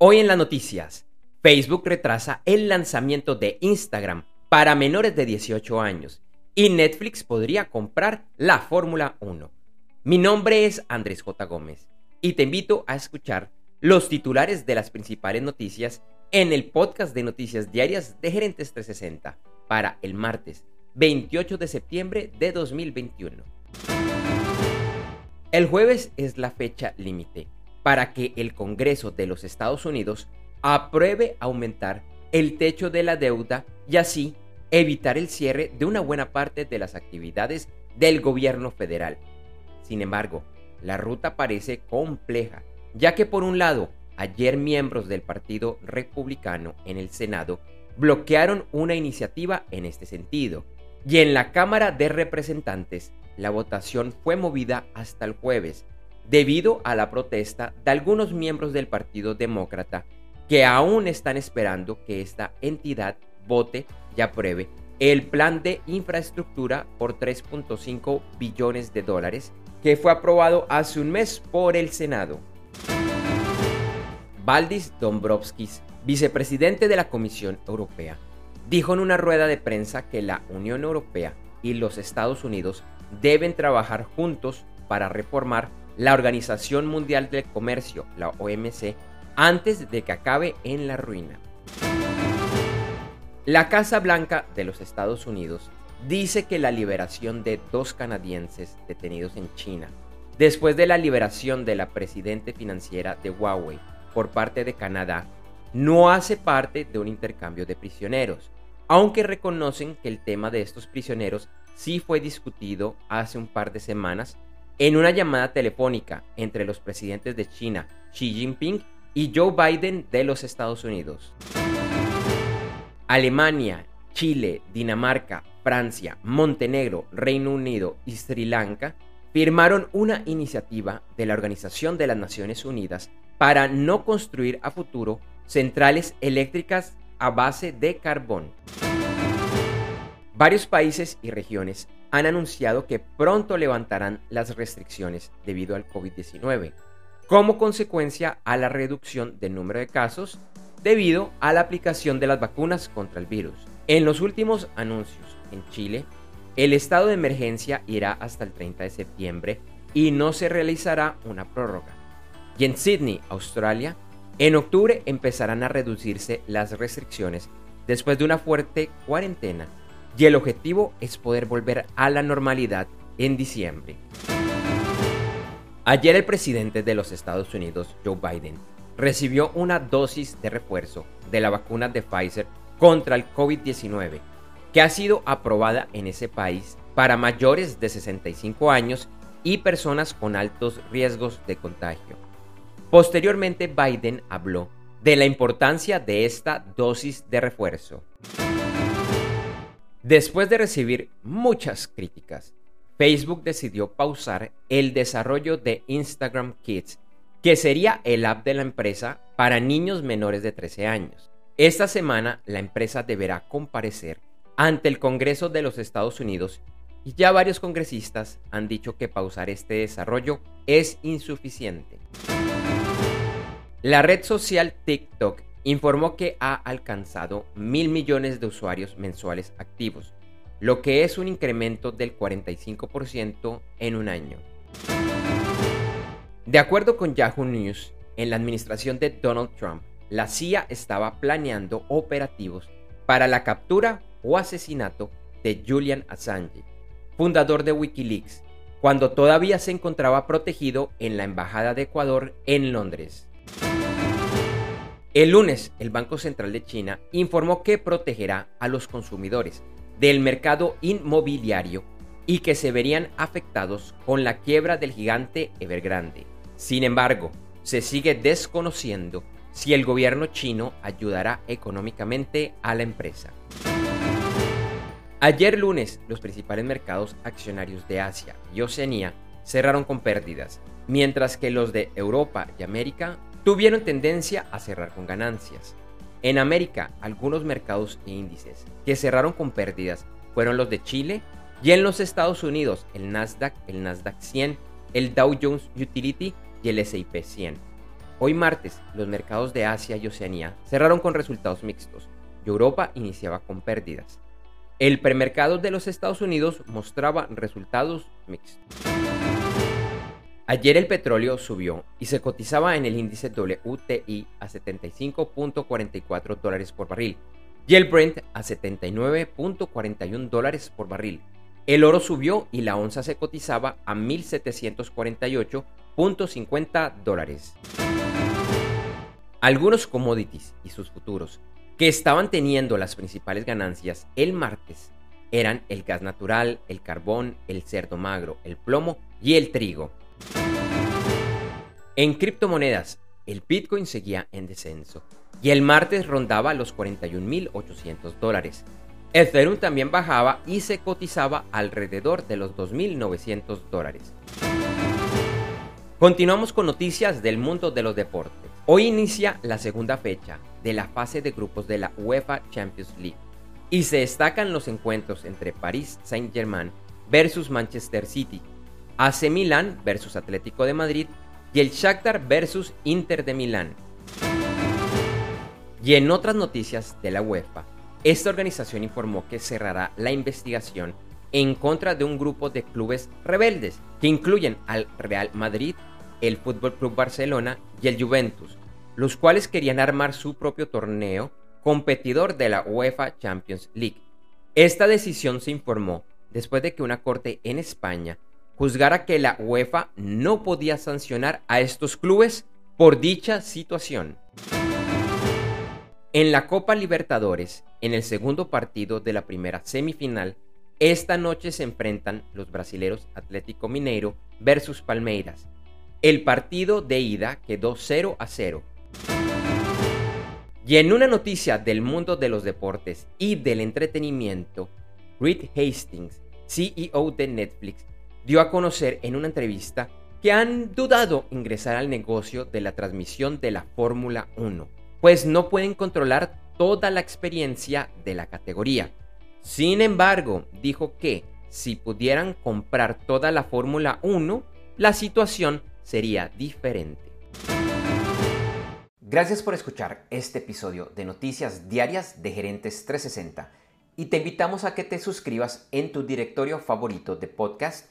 Hoy en las noticias, Facebook retrasa el lanzamiento de Instagram para menores de 18 años y Netflix podría comprar la Fórmula 1. Mi nombre es Andrés J. Gómez y te invito a escuchar los titulares de las principales noticias en el podcast de noticias diarias de Gerentes 360 para el martes 28 de septiembre de 2021. El jueves es la fecha límite para que el Congreso de los Estados Unidos apruebe aumentar el techo de la deuda y así evitar el cierre de una buena parte de las actividades del gobierno federal. Sin embargo, la ruta parece compleja, ya que por un lado, ayer miembros del Partido Republicano en el Senado bloquearon una iniciativa en este sentido, y en la Cámara de Representantes la votación fue movida hasta el jueves, debido a la protesta de algunos miembros del Partido Demócrata que aún están esperando que esta entidad vote y apruebe el plan de infraestructura por 3.5 billones de dólares que fue aprobado hace un mes por el Senado. Valdis Dombrovskis, vicepresidente de la Comisión Europea, dijo en una rueda de prensa que la Unión Europea y los Estados Unidos deben trabajar juntos para reformar la Organización Mundial del Comercio, la OMC, antes de que acabe en la ruina. La Casa Blanca de los Estados Unidos dice que la liberación de dos canadienses detenidos en China, después de la liberación de la presidente financiera de Huawei por parte de Canadá, no hace parte de un intercambio de prisioneros, aunque reconocen que el tema de estos prisioneros sí fue discutido hace un par de semanas en una llamada telefónica entre los presidentes de China, Xi Jinping, y Joe Biden de los Estados Unidos. Alemania, Chile, Dinamarca, Francia, Montenegro, Reino Unido y Sri Lanka firmaron una iniciativa de la Organización de las Naciones Unidas para no construir a futuro centrales eléctricas a base de carbón. Varios países y regiones han anunciado que pronto levantarán las restricciones debido al COVID-19, como consecuencia a la reducción del número de casos debido a la aplicación de las vacunas contra el virus. En los últimos anuncios en Chile, el estado de emergencia irá hasta el 30 de septiembre y no se realizará una prórroga. Y en Sydney, Australia, en octubre empezarán a reducirse las restricciones después de una fuerte cuarentena y el objetivo es poder volver a la normalidad en diciembre. Ayer el presidente de los Estados Unidos, Joe Biden, recibió una dosis de refuerzo de la vacuna de Pfizer contra el COVID-19, que ha sido aprobada en ese país para mayores de 65 años y personas con altos riesgos de contagio. Posteriormente, Biden habló de la importancia de esta dosis de refuerzo. Después de recibir muchas críticas, Facebook decidió pausar el desarrollo de Instagram Kids, que sería el app de la empresa para niños menores de 13 años. Esta semana la empresa deberá comparecer ante el Congreso de los Estados Unidos y ya varios congresistas han dicho que pausar este desarrollo es insuficiente. La red social TikTok informó que ha alcanzado mil millones de usuarios mensuales activos, lo que es un incremento del 45% en un año. De acuerdo con Yahoo News, en la administración de Donald Trump, la CIA estaba planeando operativos para la captura o asesinato de Julian Assange, fundador de Wikileaks, cuando todavía se encontraba protegido en la Embajada de Ecuador en Londres. El lunes, el Banco Central de China informó que protegerá a los consumidores del mercado inmobiliario y que se verían afectados con la quiebra del gigante Evergrande. Sin embargo, se sigue desconociendo si el gobierno chino ayudará económicamente a la empresa. Ayer lunes, los principales mercados accionarios de Asia y Oceanía cerraron con pérdidas, mientras que los de Europa y América tuvieron tendencia a cerrar con ganancias. En América, algunos mercados e índices que cerraron con pérdidas fueron los de Chile y en los Estados Unidos el Nasdaq, el Nasdaq 100, el Dow Jones Utility y el S&P 100. Hoy martes, los mercados de Asia y Oceanía cerraron con resultados mixtos y Europa iniciaba con pérdidas. El premercado de los Estados Unidos mostraba resultados mixtos. Ayer el petróleo subió y se cotizaba en el índice WTI a 75.44 dólares por barril y el Brent a 79.41 dólares por barril. El oro subió y la onza se cotizaba a 1.748.50 dólares. Algunos commodities y sus futuros que estaban teniendo las principales ganancias el martes eran el gas natural, el carbón, el cerdo magro, el plomo y el trigo. En criptomonedas, el Bitcoin seguía en descenso y el martes rondaba los 41.800 dólares. Ethereum también bajaba y se cotizaba alrededor de los 2.900 dólares. Continuamos con noticias del mundo de los deportes. Hoy inicia la segunda fecha de la fase de grupos de la UEFA Champions League y se destacan los encuentros entre París Saint-Germain versus Manchester City, AC Milán versus Atlético de Madrid y el Shakhtar versus Inter de Milán. Y en otras noticias de la UEFA, esta organización informó que cerrará la investigación en contra de un grupo de clubes rebeldes que incluyen al Real Madrid, el Fútbol Club Barcelona y el Juventus, los cuales querían armar su propio torneo competidor de la UEFA Champions League. Esta decisión se informó después de que una corte en España juzgara que la UEFA no podía sancionar a estos clubes por dicha situación. En la Copa Libertadores, en el segundo partido de la primera semifinal, esta noche se enfrentan los brasileros Atlético Mineiro versus Palmeiras. El partido de ida quedó 0 a 0 y en una noticia del mundo de los deportes y del entretenimiento, Reed Hastings, CEO de Netflix, dio a conocer en una entrevista que han dudado ingresar al negocio de la transmisión de la Fórmula 1, pues no pueden controlar toda la experiencia de la categoría. Sin embargo, dijo que si pudieran comprar toda la Fórmula 1, la situación sería diferente. Gracias por escuchar este episodio de Noticias Diarias de Gerentes 360 y te invitamos a que te suscribas en tu directorio favorito de podcast